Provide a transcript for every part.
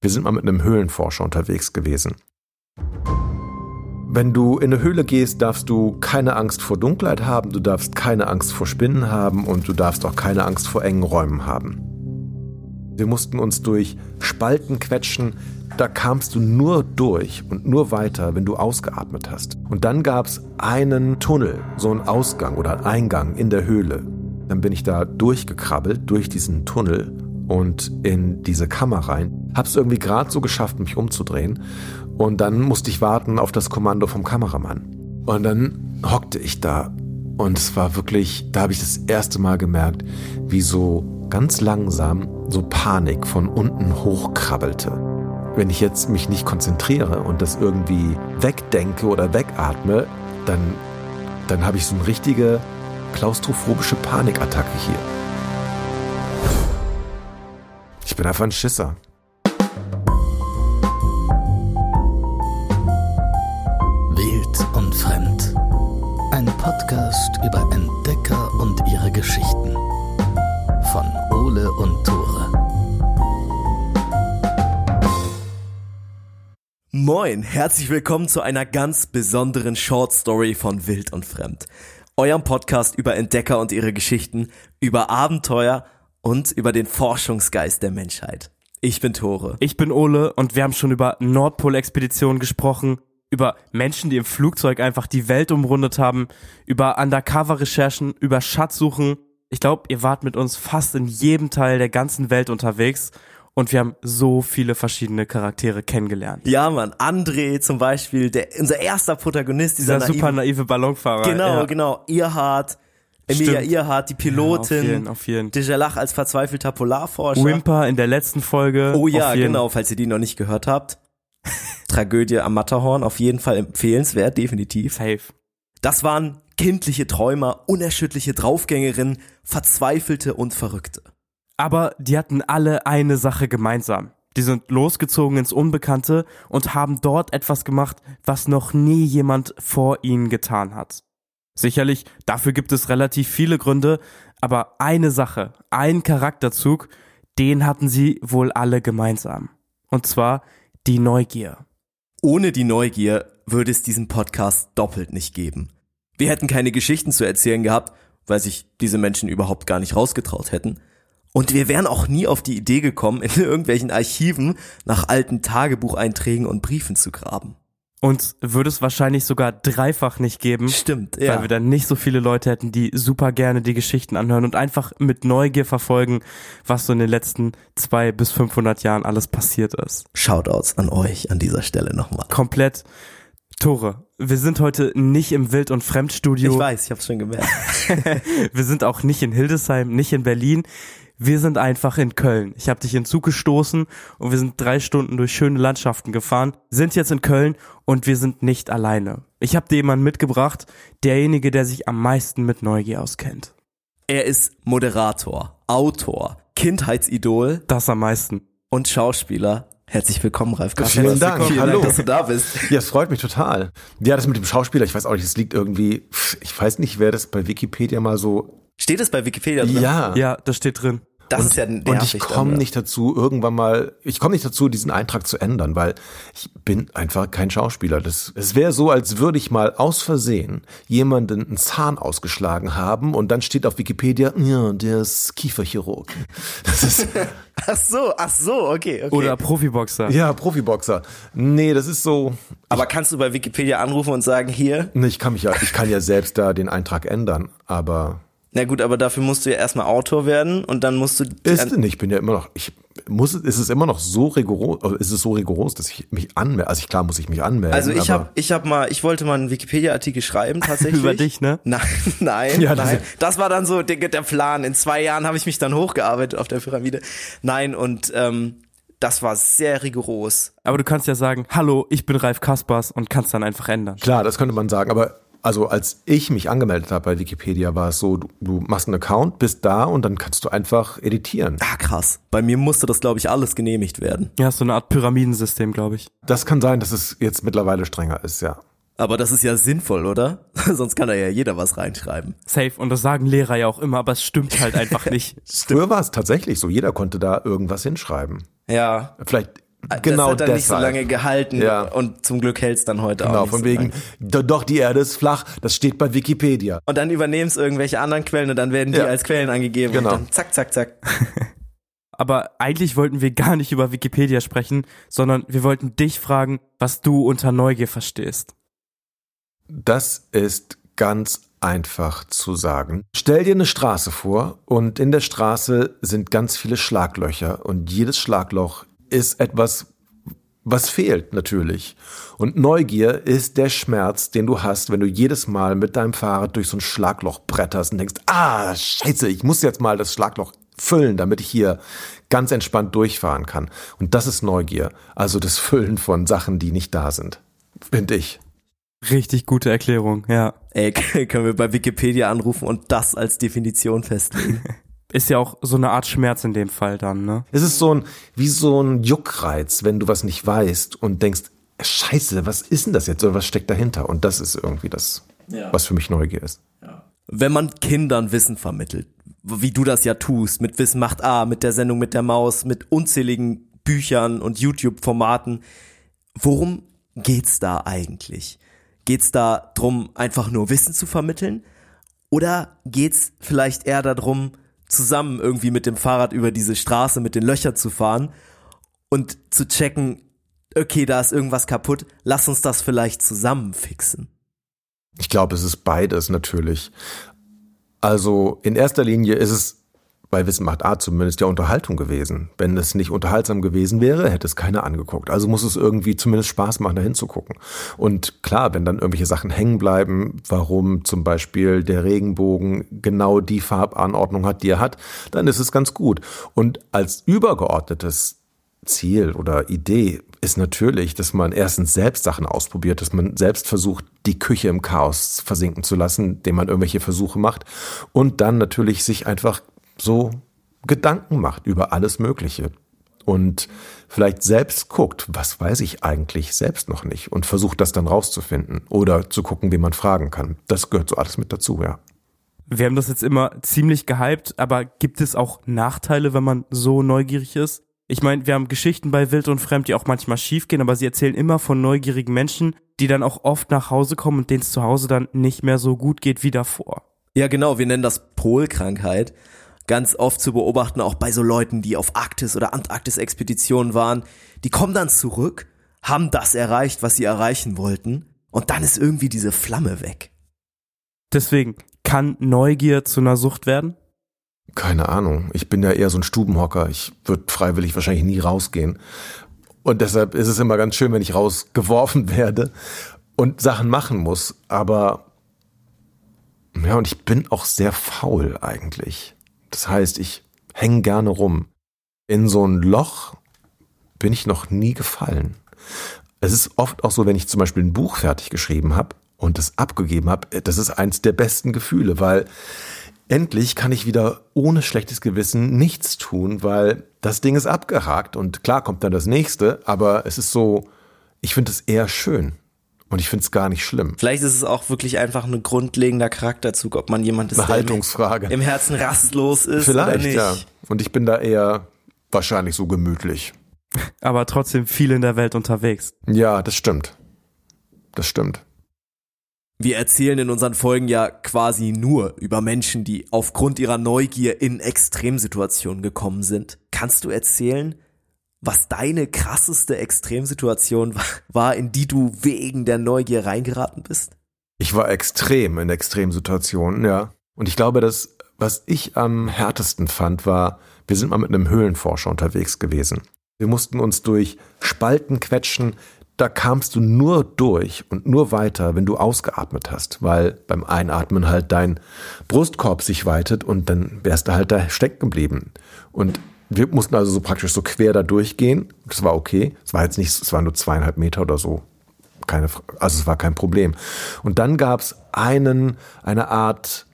Wir sind mal mit einem Höhlenforscher unterwegs gewesen. Wenn du in eine Höhle gehst, darfst du keine Angst vor Dunkelheit haben, du darfst keine Angst vor Spinnen haben und du darfst auch keine Angst vor engen Räumen haben. Wir mussten uns durch Spalten quetschen, da kamst du nur durch und nur weiter, wenn du ausgeatmet hast. Und dann gab es einen Tunnel, so einen Ausgang oder einen Eingang in der Höhle. Dann bin ich da durchgekrabbelt durch diesen Tunnel und in diese Kammer rein. Hab's irgendwie gerade so geschafft, mich umzudrehen. Und dann musste ich warten auf das Kommando vom Kameramann. Und dann hockte ich da. Und es war wirklich, da habe ich das erste Mal gemerkt, wie so ganz langsam so Panik von unten hochkrabbelte. Wenn ich jetzt mich nicht konzentriere und das irgendwie wegdenke oder wegatme, dann, dann habe ich so eine richtige klaustrophobische Panikattacke hier. Bin einfach ein Schisser. Wild und Fremd. Ein Podcast über Entdecker und ihre Geschichten. Von Ole und Tore. Moin, herzlich willkommen zu einer ganz besonderen Short Story von Wild und Fremd. Eurem Podcast über Entdecker und ihre Geschichten, über Abenteuer und über den Forschungsgeist der Menschheit. Ich bin Tore. Ich bin Ole und wir haben schon über Nordpol-Expeditionen gesprochen, über Menschen, die im Flugzeug einfach die Welt umrundet haben, über Undercover-Recherchen, über Schatzsuchen. Ich glaube, ihr wart mit uns fast in jedem Teil der ganzen Welt unterwegs und wir haben so viele verschiedene Charaktere kennengelernt. Ja, Mann, André zum Beispiel, der, unser erster Protagonist, dieser, Dieser super naive Ballonfahrer. Genau, ja. genau. Irhard, Emilia Stimmt. Irhard, die Ja, auf Pilotin. jeden, auf jeden. Dejalach als verzweifelter Polarforscher. Wimper in der letzten Folge. Oh ja, genau, falls ihr die noch nicht gehört habt. Tragödie am Matterhorn, auf jeden Fall empfehlenswert, definitiv. Safe. Das waren kindliche Träumer, unerschütterliche Draufgängerinnen, Verzweifelte und Verrückte. Aber die hatten alle eine Sache gemeinsam. Die sind losgezogen ins Unbekannte und haben dort etwas gemacht, was noch nie jemand vor ihnen getan hat. Sicherlich, dafür gibt es relativ viele Gründe, aber eine Sache, ein Charakterzug, den hatten sie wohl alle gemeinsam. Und zwar die Neugier. Ohne die Neugier würde es diesen Podcast doppelt nicht geben. Wir hätten keine Geschichten zu erzählen gehabt, weil sich diese Menschen überhaupt gar nicht rausgetraut hätten. Und wir wären auch nie auf die Idee gekommen, in irgendwelchen Archiven nach alten Tagebucheinträgen und Briefen zu graben. Uns würde es wahrscheinlich sogar dreifach nicht geben, Stimmt, weil ja. wir dann nicht so viele Leute hätten, die super gerne die Geschichten anhören und einfach mit Neugier verfolgen, was so in den letzten zwei bis 500 Jahren alles passiert ist. Shoutouts an euch an dieser Stelle nochmal. Komplett. Tore, wir sind heute nicht im Wild- und Fremdstudio. Ich weiß, ich hab's schon gemerkt. Wir sind auch nicht in Hildesheim, nicht in Berlin. Wir sind einfach in Köln. Ich habe dich in den Zug gestoßen und wir sind drei Stunden durch schöne Landschaften gefahren, sind jetzt in Köln und wir sind nicht alleine. Ich habe dir jemanden mitgebracht, derjenige, der sich am meisten mit Neugier auskennt. Er ist Moderator, Autor, Kindheitsidol Das am meisten. und Schauspieler. Herzlich willkommen, Ralf Ja, Kaschel. vielen Dank. Vielen Hallo. Dank, dass du da bist. Ja, es freut mich total. Ja, das mit dem Schauspieler, ich weiß auch nicht, das liegt irgendwie, ich weiß nicht, wer das bei Wikipedia mal so. Steht es bei Wikipedia drin? Ja. Ja, das steht drin. Das ist ja nervig. Und ich komme nicht dazu, irgendwann mal, ich komme nicht dazu, diesen Eintrag zu ändern, weil ich bin einfach kein Schauspieler. Das, es wäre so, als würde ich mal aus Versehen jemanden einen Zahn ausgeschlagen haben und dann steht auf Wikipedia, ja, der ist Kieferchirurg. Das ist, Ach so, ach so, okay, okay. Oder Profiboxer. ja, Profiboxer. Nee, das ist so, Aber kannst du bei Wikipedia anrufen und sagen, hier? nee, ich kann mich ja, ich kann ja selbst da den Eintrag ändern, aber Na gut, aber dafür musst du ja erstmal Autor werden und dann musst du. Ist denn nicht, ich bin ja immer noch, ich muss, ist es immer noch so rigoros, oder ist es so rigoros, dass ich mich anmelde, also ich, klar muss ich mich anmelden. also ich habe, ich habe mal, ich wollte mal einen Wikipedia-Artikel schreiben tatsächlich. Über dich, ne? Nein, nein, Ja, das- nein. Das war dann so der, der Plan. In zwei Jahren habe ich mich dann hochgearbeitet auf der Pyramide. Nein, und ähm, das war sehr rigoros. Aber du kannst ja sagen, hallo, ich bin Ralf Kaspers und kannst dann einfach ändern. Klar, das könnte man sagen, aber also als ich mich angemeldet habe bei Wikipedia, war es so, du, du machst einen Account, bist da und dann kannst du einfach editieren. Ah, krass. Bei mir musste das, glaube ich, alles genehmigt werden. Ja, so eine Art Pyramidensystem, glaube ich. Das kann sein, dass es jetzt mittlerweile strenger ist, ja. Aber das ist ja sinnvoll, oder? Sonst kann da ja jeder was reinschreiben. Safe. Und das sagen Lehrer ja auch immer, aber es stimmt halt einfach nicht. Früher war es tatsächlich so, jeder konnte da irgendwas hinschreiben. Ja. Vielleicht genau das hat dann nicht so deshalb. lange gehalten Ja. und zum Glück hält's dann heute auch Genau, von so wegen, lange. do- doch, die Erde ist flach, das steht bei Wikipedia. Und dann übernehmen es irgendwelche anderen Quellen und dann werden die Ja. als Quellen angegeben Genau. und dann zack, zack, zack. Aber eigentlich wollten wir gar nicht über Wikipedia sprechen, sondern wir wollten dich fragen, was du unter Neugier verstehst. Das ist ganz einfach zu sagen. Stell dir eine Straße vor und in der Straße sind ganz viele Schlaglöcher und jedes Schlagloch ist etwas, was fehlt natürlich. Und Neugier ist der Schmerz, den du hast, wenn du jedes Mal mit deinem Fahrrad durch so ein Schlagloch bretterst und denkst, ah, scheiße, ich muss jetzt mal das Schlagloch füllen, damit ich hier ganz entspannt durchfahren kann. Und das ist Neugier, also das Füllen von Sachen, die nicht da sind, finde ich. Richtig gute Erklärung, ja. Ey, können wir bei Wikipedia anrufen und das als Definition festlegen? Ist ja auch so eine Art Schmerz in dem Fall dann, ne? Es ist so ein, wie so ein Juckreiz, wenn du was nicht weißt und denkst, scheiße, was ist denn das jetzt oder was steckt dahinter? Und das ist irgendwie das, was für mich Neugier ist. Wenn man Kindern Wissen vermittelt, wie du das ja tust, mit Wissen macht A, mit der Sendung mit der Maus, mit unzähligen Büchern und YouTube-Formaten, worum geht's da eigentlich? Geht's da drum, einfach nur Wissen zu vermitteln? Oder geht's vielleicht eher darum, zusammen irgendwie mit dem Fahrrad über diese Straße mit den Löchern zu fahren und zu checken, okay, da ist irgendwas kaputt, lass uns das vielleicht zusammen fixen. Ich glaube, es ist beides natürlich. Also in erster Linie ist es bei Wissen macht A zumindest ja Unterhaltung gewesen. Wenn es nicht unterhaltsam gewesen wäre, hätte es keiner angeguckt. Also muss es irgendwie zumindest Spaß machen, da hinzugucken. Und klar, wenn dann irgendwelche Sachen hängen bleiben, warum zum Beispiel der Regenbogen genau die Farbanordnung hat, die er hat, dann ist es ganz gut. Und als übergeordnetes Ziel oder Idee ist natürlich, dass man erstens selbst Sachen ausprobiert, dass man selbst versucht, die Küche im Chaos versinken zu lassen, indem man irgendwelche Versuche macht und dann natürlich sich einfach so Gedanken macht über alles Mögliche und vielleicht selbst guckt, was weiß ich eigentlich selbst noch nicht und versucht das dann rauszufinden oder zu gucken, wie man fragen kann. Das gehört so alles mit dazu, ja. Wir haben das jetzt immer ziemlich gehypt, aber gibt es auch Nachteile, wenn man so neugierig ist? Ich meine, wir haben Geschichten bei Wild und Fremd, die auch manchmal schiefgehen, aber sie erzählen immer von neugierigen Menschen, die dann auch oft nach Hause kommen und denen es zu Hause dann nicht mehr so gut geht wie davor. Ja, genau, wir nennen das Polkrankheit. Ganz oft zu beobachten, auch bei so Leuten, die auf Arktis- oder Antarktis-Expeditionen waren. Die kommen dann zurück, haben das erreicht, was sie erreichen wollten, und dann ist irgendwie diese Flamme weg. Deswegen, kann Neugier zu einer Sucht werden? Keine Ahnung. Ich bin ja eher so ein Stubenhocker. Ich würde freiwillig wahrscheinlich nie rausgehen. Und deshalb ist es immer ganz schön, wenn ich rausgeworfen werde und Sachen machen muss. Aber ja, und ich bin auch sehr faul eigentlich. Das heißt, ich hänge gerne rum. In so ein Loch bin ich noch nie gefallen. Es ist oft auch so, wenn ich zum Beispiel ein Buch fertig geschrieben habe und es abgegeben habe, das ist eins der besten Gefühle, weil endlich kann ich wieder ohne schlechtes Gewissen nichts tun, weil das Ding ist abgehakt und klar kommt dann das nächste, aber es ist so, ich finde es eher schön und ich finde es gar nicht schlimm. Vielleicht ist es auch wirklich einfach ein grundlegender Charakterzug, ob man jemand ist, Eine der im, Haltungsfrage. im Herzen rastlos ist Vielleicht, oder nicht. ja. Und ich bin da eher wahrscheinlich so gemütlich. Aber trotzdem viel in der Welt unterwegs. Ja, das stimmt. Das stimmt. Wir erzählen in unseren Folgen ja quasi nur über Menschen, die aufgrund ihrer Neugier in Extremsituationen gekommen sind. Kannst du erzählen, was deine krasseste Extremsituation wa- war, in die du wegen der Neugier reingeraten bist? Ich war extrem in Extremsituationen, ja. Und ich glaube, das, was ich am härtesten fand, war, wir sind mal mit einem Höhlenforscher unterwegs gewesen. Wir mussten uns durch Spalten quetschen. Da kamst du nur durch und nur weiter, wenn du ausgeatmet hast, weil beim Einatmen halt dein Brustkorb sich weitet und dann wärst du halt da stecken geblieben. Und wir mussten also so praktisch so quer da durchgehen. Das war okay. Es war jetzt nicht, es waren nur zweieinhalb Meter oder so keine, also es war kein Problem. Und dann gab's einen, eine Art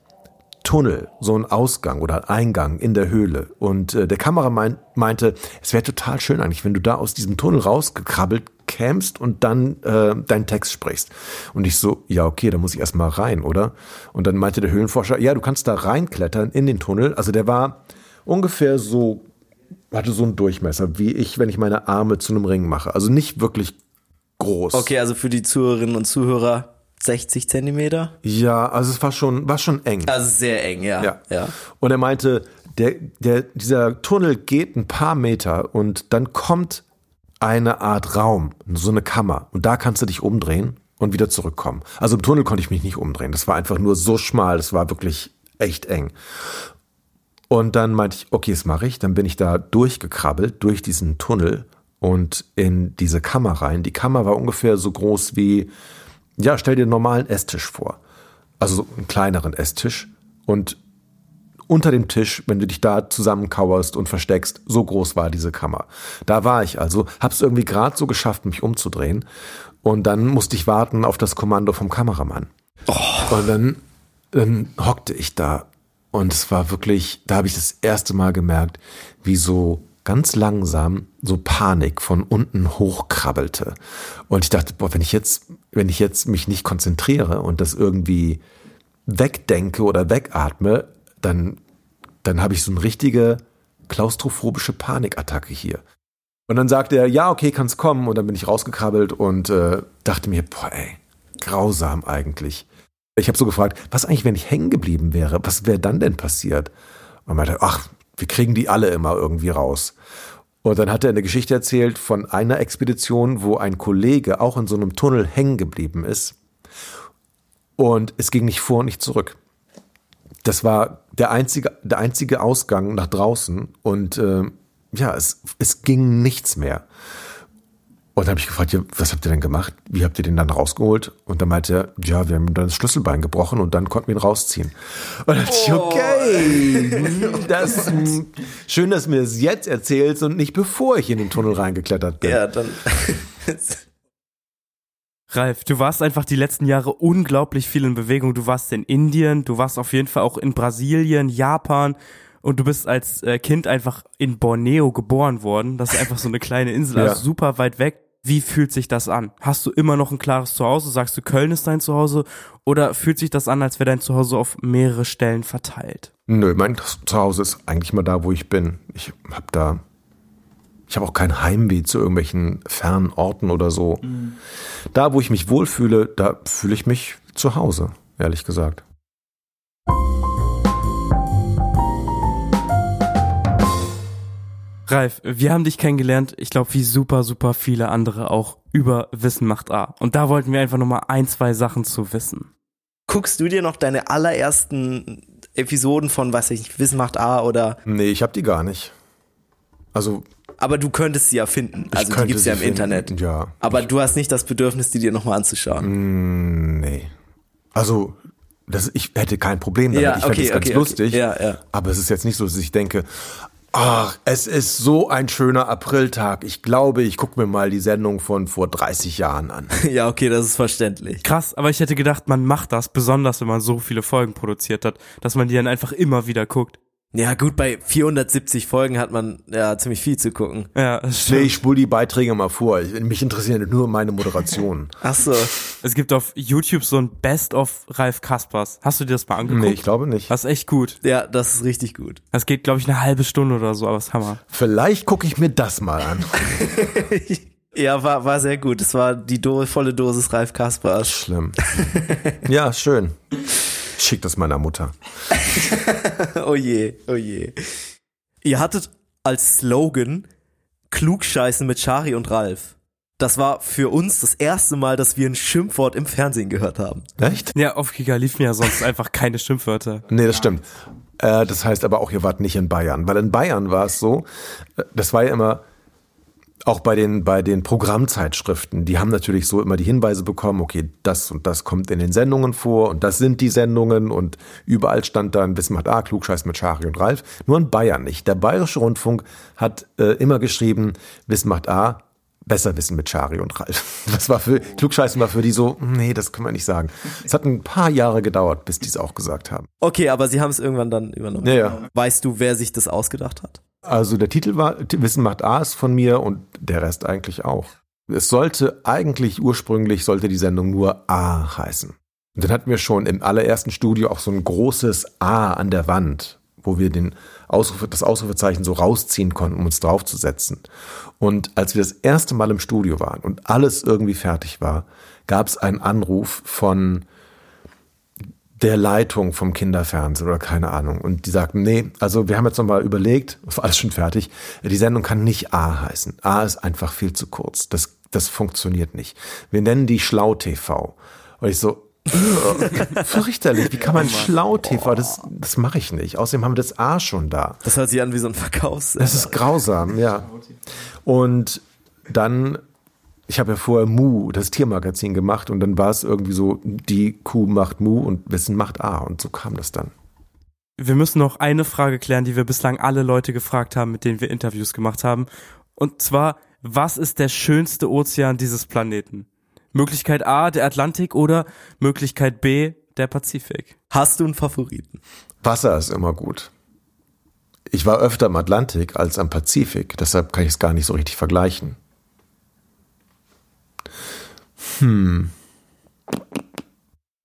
Tunnel, so ein Ausgang oder Eingang in der Höhle. Und äh, der Kameramann meinte, es wäre total schön eigentlich, wenn du da aus diesem Tunnel rausgekrabbelt kämst und dann äh, deinen Text sprichst. Und ich so, ja, okay, da muss ich erstmal rein, oder? Und dann meinte der Höhlenforscher, ja, du kannst da reinklettern in den Tunnel. Also der war ungefähr so hatte so einen Durchmesser, wie ich, wenn ich meine Arme zu einem Ring mache. Also nicht wirklich groß. Okay, also für die Zuhörerinnen und Zuhörer 60 Zentimeter? Ja, also es war schon, war schon eng. Also sehr eng, ja. Ja. ja. Und er meinte, der, der, dieser Tunnel geht ein paar Meter und dann kommt eine Art Raum, so eine Kammer. Und da kannst du dich umdrehen und wieder zurückkommen. Also im Tunnel konnte ich mich nicht umdrehen. Das war einfach nur so schmal. Das war wirklich echt eng. Und dann meinte ich, okay, das mache ich. Dann bin ich da durchgekrabbelt durch diesen Tunnel und in diese Kammer rein. Die Kammer war ungefähr so groß wie, ja, stell dir einen normalen Esstisch vor. Also so einen kleineren Esstisch. Und unter dem Tisch, wenn du dich da zusammenkauerst und versteckst, so groß war diese Kammer. Da war ich also, hab's irgendwie gerade so geschafft, mich umzudrehen. Und dann musste ich warten auf das Kommando vom Kameramann. Und dann, dann hockte ich da und es war wirklich, da habe ich das erste Mal gemerkt, wie so ganz langsam so Panik von unten hochkrabbelte. Und ich dachte, boah, wenn ich jetzt, wenn ich jetzt mich nicht konzentriere und das irgendwie wegdenke oder wegatme, dann, dann habe ich so eine richtige klaustrophobische Panikattacke hier. Und dann sagte er, ja, okay, kann's kommen. Und dann bin ich rausgekrabbelt und äh, dachte mir, boah, ey, grausam eigentlich. Ich habe so gefragt, was eigentlich, wenn ich hängen geblieben wäre? Was wäre dann denn passiert? Und meinte, ach, wir kriegen die alle immer irgendwie raus. Und dann hat er eine Geschichte erzählt von einer Expedition, wo ein Kollege auch in so einem Tunnel hängen geblieben ist. Und es ging nicht vor und nicht zurück. Das war der einzige, der einzige Ausgang nach draußen. Und äh, ja, es, es ging nichts mehr. Und dann habe ich gefragt, ja, was habt ihr denn gemacht? Wie habt ihr den dann rausgeholt? Und dann meinte er, ja, wir haben dann das Schlüsselbein gebrochen und dann konnten wir ihn rausziehen. Und dann dachte ich, okay, das, hm, schön, dass du mir das jetzt erzählst und nicht bevor ich in den Tunnel reingeklettert bin. Ja, dann. Ralf, du warst einfach die letzten Jahre unglaublich viel in Bewegung. Du warst in Indien, du warst auf jeden Fall auch in Brasilien, Japan und du bist als äh, Kind einfach in Borneo geboren worden. Das ist einfach so eine kleine Insel, Ja. also super weit weg. Wie fühlt sich das an? Hast du immer noch ein klares Zuhause? Sagst du, Köln ist dein Zuhause? Oder fühlt sich das an, als wäre dein Zuhause auf mehrere Stellen verteilt? Nö, mein Zuhause ist eigentlich mal da, wo ich bin. Ich habe da, ich habe auch kein Heimweh zu irgendwelchen fernen Orten oder so. Da, wo ich mich wohlfühle, da fühle ich mich zu Hause, ehrlich gesagt. Ralf, wir haben dich kennengelernt, ich glaube, wie super, super viele andere auch über Wissen macht A. Und da wollten wir einfach nochmal ein, zwei Sachen zu wissen. Guckst du dir noch deine allerersten Episoden von, weiß ich nicht, Wissen macht A oder. Nee, ich habe die gar nicht. Also, Aber du könntest sie ja finden. ich Also die gibt's ja im finden. Internet. Ja. Aber du hast nicht das Bedürfnis, die dir nochmal anzuschauen. Mm, nee. Also, das, ich hätte kein Problem damit. Ja, ich fände es ganz okay, lustig. okay. Ja, ja. Aber es ist jetzt nicht so, dass ich denke, ach, es ist so ein schöner Apriltag. Ich glaube, ich gucke mir mal die Sendung von vor 30 Jahren an. Ja, okay, das ist verständlich. Krass, aber ich hätte gedacht, man macht das, besonders wenn man so viele Folgen produziert hat, dass man die dann einfach immer wieder guckt. Ja, gut, bei 470 Folgen hat man ja ziemlich viel zu gucken. Ja, das Nee, stimmt. ich spule die Beiträge mal vor. Ich- Mich interessieren nur meine Moderationen. Ach so. Es gibt auf YouTube so ein Best of Ralf Kaspers. Hast du dir das mal angeguckt? Nee, ich glaube nicht. Das ist echt gut. Ja, das ist richtig gut. Das geht, glaube ich, eine halbe Stunde oder so, aber das ist Hammer. Vielleicht gucke ich mir das mal an. Ja, war, war sehr gut. Es war die Do volle Dosis Ralf Kaspers. Schlimm. Ja, schön. Schick das meiner Mutter. Oh je, oh je. Ihr hattet als Slogan Klugscheißen mit Shari und Ralf. Das war für uns das erste Mal, dass wir ein Schimpfwort im Fernsehen gehört haben. Echt? Ja, auf Kika liefen ja sonst einfach keine Schimpfwörter. Nee, das stimmt. Äh, das heißt aber auch, ihr wart nicht in Bayern. Weil in Bayern war es so, äh, das war ja immer, auch bei den, bei den Programmzeitschriften, die haben natürlich so immer die Hinweise bekommen, okay, das und das kommt in den Sendungen vor und das sind die Sendungen und überall stand dann Wissen macht A, Klugscheiß mit Schari und Ralf. Nur in Bayern nicht. Der Bayerische Rundfunk hat äh, immer geschrieben, Wissen macht A, besser wissen mit Schari und Ralf. Das war für, Klugscheißen war für die so, nee, das können wir nicht sagen. Es hat ein paar Jahre gedauert, bis die es auch gesagt haben. Okay, aber sie haben es irgendwann dann übernommen. Ja, ja. Weißt du, wer sich das ausgedacht hat? Also der Titel war Wissen macht A ist von mir und der Rest eigentlich auch. Es sollte eigentlich ursprünglich sollte die Sendung nur A heißen. Und dann hatten wir schon im allerersten Studio auch so ein großes A an der Wand, wo wir den Ausrufe, das Ausrufezeichen so rausziehen konnten, um uns draufzusetzen. Und als wir das erste Mal im Studio waren und alles irgendwie fertig war, gab es einen Anruf von der Leitung vom Kinderfernsehen oder keine Ahnung. Und die sagten, nee, also wir haben jetzt nochmal überlegt, war alles schon fertig, die Sendung kann nicht A heißen. A ist einfach viel zu kurz. Das, das funktioniert nicht. Wir nennen die Schlau TV. Und ich so, fürchterlich, wie kann man Schlau TV, das, das mache ich nicht. Außerdem haben wir das A schon da. Das hört sich an wie so ein Verkaufs. Das ist grausam, ja. Und dann ich habe ja vorher Mu, das Tiermagazin gemacht und dann war es irgendwie so, die Kuh macht Mu und Wissen macht A und so kam das dann. Wir müssen noch eine Frage klären, die wir bislang alle Leute gefragt haben, mit denen wir Interviews gemacht haben. Und zwar, was ist der schönste Ozean dieses Planeten? Möglichkeit A, der Atlantik oder Möglichkeit B, der Pazifik? Hast du einen Favoriten? Wasser ist immer gut. Ich war öfter im Atlantik als am Pazifik, deshalb kann ich es gar nicht so richtig vergleichen. Hm.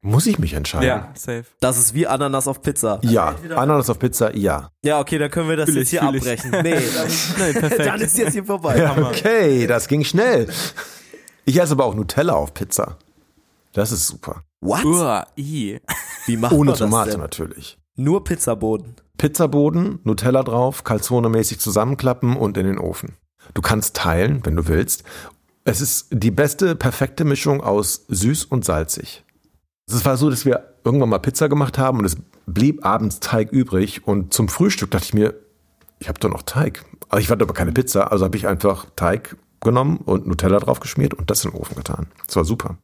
Muss ich mich entscheiden? Ja, safe. Das ist wie Ananas auf Pizza. Ja, Ananas auf Pizza, ja. Ja, okay, dann können wir das Fühl jetzt ich, hier fühl ich. abbrechen. Nee, dann, Nein, perfekt. dann ist jetzt hier vorbei. ja. Okay, das ging schnell. Ich esse aber auch Nutella auf Pizza. Das ist super. What? Uah, i. Wie macht Ohne man das Tomate denn? natürlich. Nur Pizzaboden. Pizzaboden, Nutella drauf, Calzone-mäßig zusammenklappen und in den Ofen. Du kannst teilen, wenn du willst. Es ist die beste, perfekte Mischung aus süß und salzig. Es war so, dass wir irgendwann mal Pizza gemacht haben und es blieb abends Teig übrig und zum Frühstück dachte ich mir, ich habe doch noch Teig. Aber ich hatte aber keine Pizza, also habe ich einfach Teig genommen und Nutella drauf geschmiert und das in den Ofen getan. Das war super.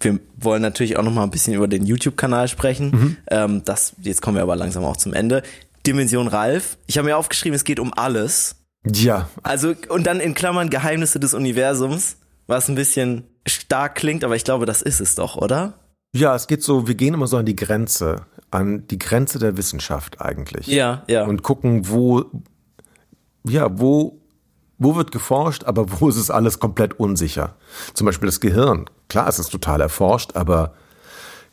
Wir wollen natürlich auch noch mal ein bisschen über den YouTube-Kanal sprechen. Mhm. Ähm, das, jetzt kommen wir aber langsam auch zum Ende. Dimension Ralf. Ich habe mir aufgeschrieben, es geht um alles. Ja, Also, und dann in Klammern Geheimnisse des Universums, was ein bisschen stark klingt, aber ich glaube, das ist es doch, oder? ja, es geht so, wir gehen immer so an die Grenze, an die Grenze der Wissenschaft eigentlich. Ja, ja. und gucken, wo, ja, wo, wo wird geforscht, aber wo ist es alles komplett unsicher. Zum Beispiel das Gehirn. Klar, es ist total erforscht, aber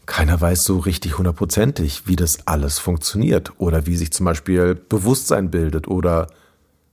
keiner weiß so richtig hundertprozentig, wie das alles funktioniert oder wie sich zum Beispiel Bewusstsein bildet oder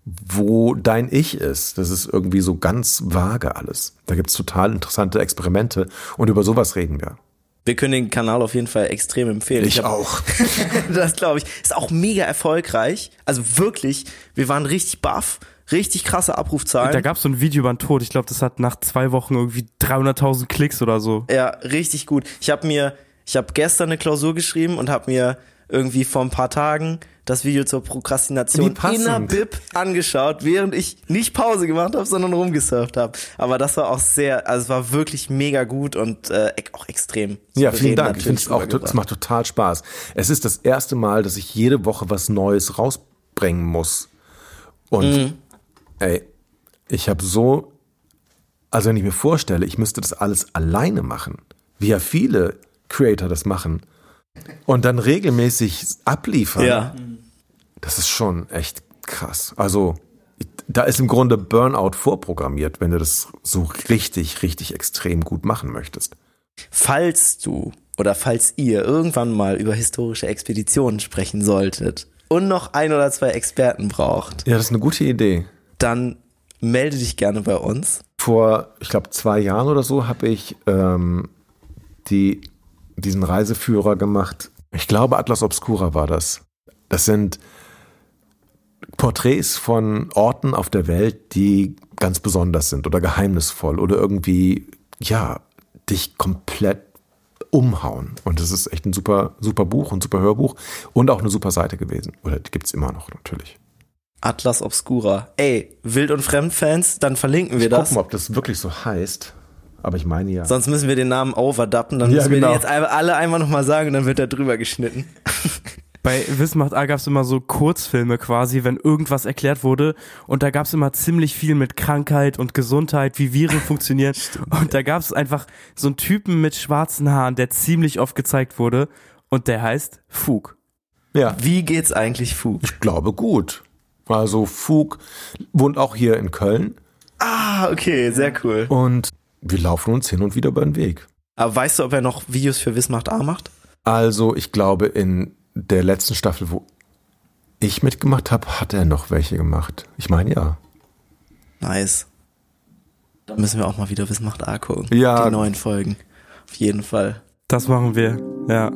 wo dein Ich ist. Das ist irgendwie so ganz vage alles. Da gibt's total interessante Experimente und über sowas reden wir. Wir können den Kanal auf jeden Fall extrem empfehlen. Ich hab- auch. das glaube ich. Ist auch mega erfolgreich. Also wirklich, wir waren richtig baff, richtig krasse Abrufzahlen. Da gab's so ein Video über den Tod. Ich glaube, das hat nach zwei Wochen irgendwie 300.000 Klicks oder so. Ja, richtig gut. Ich habe mir, ich habe gestern eine Klausur geschrieben und habe mir irgendwie vor ein paar Tagen das Video zur Prokrastination in der Bib angeschaut, während ich nicht Pause gemacht habe, sondern rumgesurft habe. Aber das war auch sehr, also es war wirklich mega gut und äh, auch extrem. Ja, vielen Dank. Ich finde es auch, es macht total Spaß. Es ist das erste Mal, dass ich jede Woche was Neues rausbringen muss. Und ey, ich habe so, also wenn ich mir vorstelle, ich müsste das alles alleine machen, wie ja viele Creator das machen, und dann regelmäßig abliefern, Ja. das ist schon echt krass. Also da ist im Grunde Burnout vorprogrammiert, wenn du das so richtig, richtig extrem gut machen möchtest. Falls du oder falls ihr irgendwann mal über historische Expeditionen sprechen solltet und noch ein oder zwei Experten braucht, Ja, das ist eine gute Idee. Dann melde dich gerne bei uns. Vor, ich glaube, zwei Jahren oder so habe ich ähm, die, diesen Reiseführer gemacht. Ich glaube, Atlas Obscura war das. Das sind Porträts von Orten auf der Welt, die ganz besonders sind oder geheimnisvoll oder irgendwie, ja, dich komplett umhauen. Und das ist echt ein super, super Buch und super Hörbuch und auch eine super Seite gewesen. Oder die gibt's immer noch natürlich. Atlas Obscura. Ey, Wild- und Fremdfans, dann verlinken wir das. Gucken, ob das wirklich so heißt. Aber ich meine ja. Sonst müssen wir den Namen overdappen, dann Ja, müssen wir genau. den jetzt einfach- alle einmal nochmal sagen und dann wird er drüber geschnitten. Bei Wissen macht A gab's immer so Kurzfilme quasi, wenn irgendwas erklärt wurde. Und da gab's immer ziemlich viel mit Krankheit und Gesundheit, wie Viren funktionieren. Und da gab's einfach so einen Typen mit schwarzen Haaren, der ziemlich oft gezeigt wurde. Und der heißt Fug. Ja. Wie geht's eigentlich Fug? Ich glaube gut. Also Fug wohnt auch hier in Köln Ah, okay, sehr cool. und wir laufen uns hin und wieder über den Weg. Aber weißt du, ob er noch Videos für Wismacht A macht? Also, ich glaube, in der letzten Staffel, wo ich mitgemacht habe, hat er noch welche gemacht. Ich meine ja. Nice. Da müssen wir auch mal wieder Wismacht A gucken. Ja. Die neuen Folgen. Auf jeden Fall. Das machen wir, ja.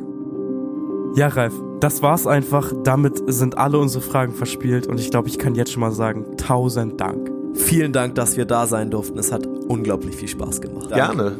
Ja, Ralf, das war's einfach. Damit sind alle unsere Fragen verspielt und ich glaube, ich kann jetzt schon mal sagen, tausend Dank. Vielen Dank, dass wir da sein durften. Es hat unglaublich viel Spaß gemacht. Gerne.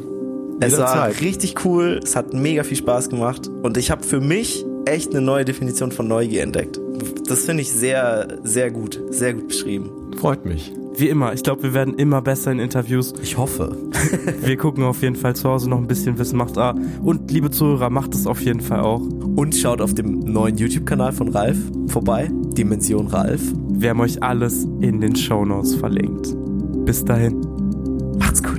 Es war Jederzeit. richtig cool. Es hat mega viel Spaß gemacht. Und ich habe für mich echt eine neue Definition von Neugier entdeckt. Das finde ich sehr, sehr gut. Sehr gut beschrieben. Freut mich. Wie immer, ich glaube, wir werden immer besser in Interviews. Ich hoffe. Wir gucken auf jeden Fall zu Hause noch ein bisschen Wissen macht A. Und liebe Zuhörer, macht es auf jeden Fall auch. Und schaut auf dem neuen YouTube-Kanal von Ralf vorbei. Dimension Ralf. Wir haben euch alles in den Shownotes verlinkt. Bis dahin. Macht's gut.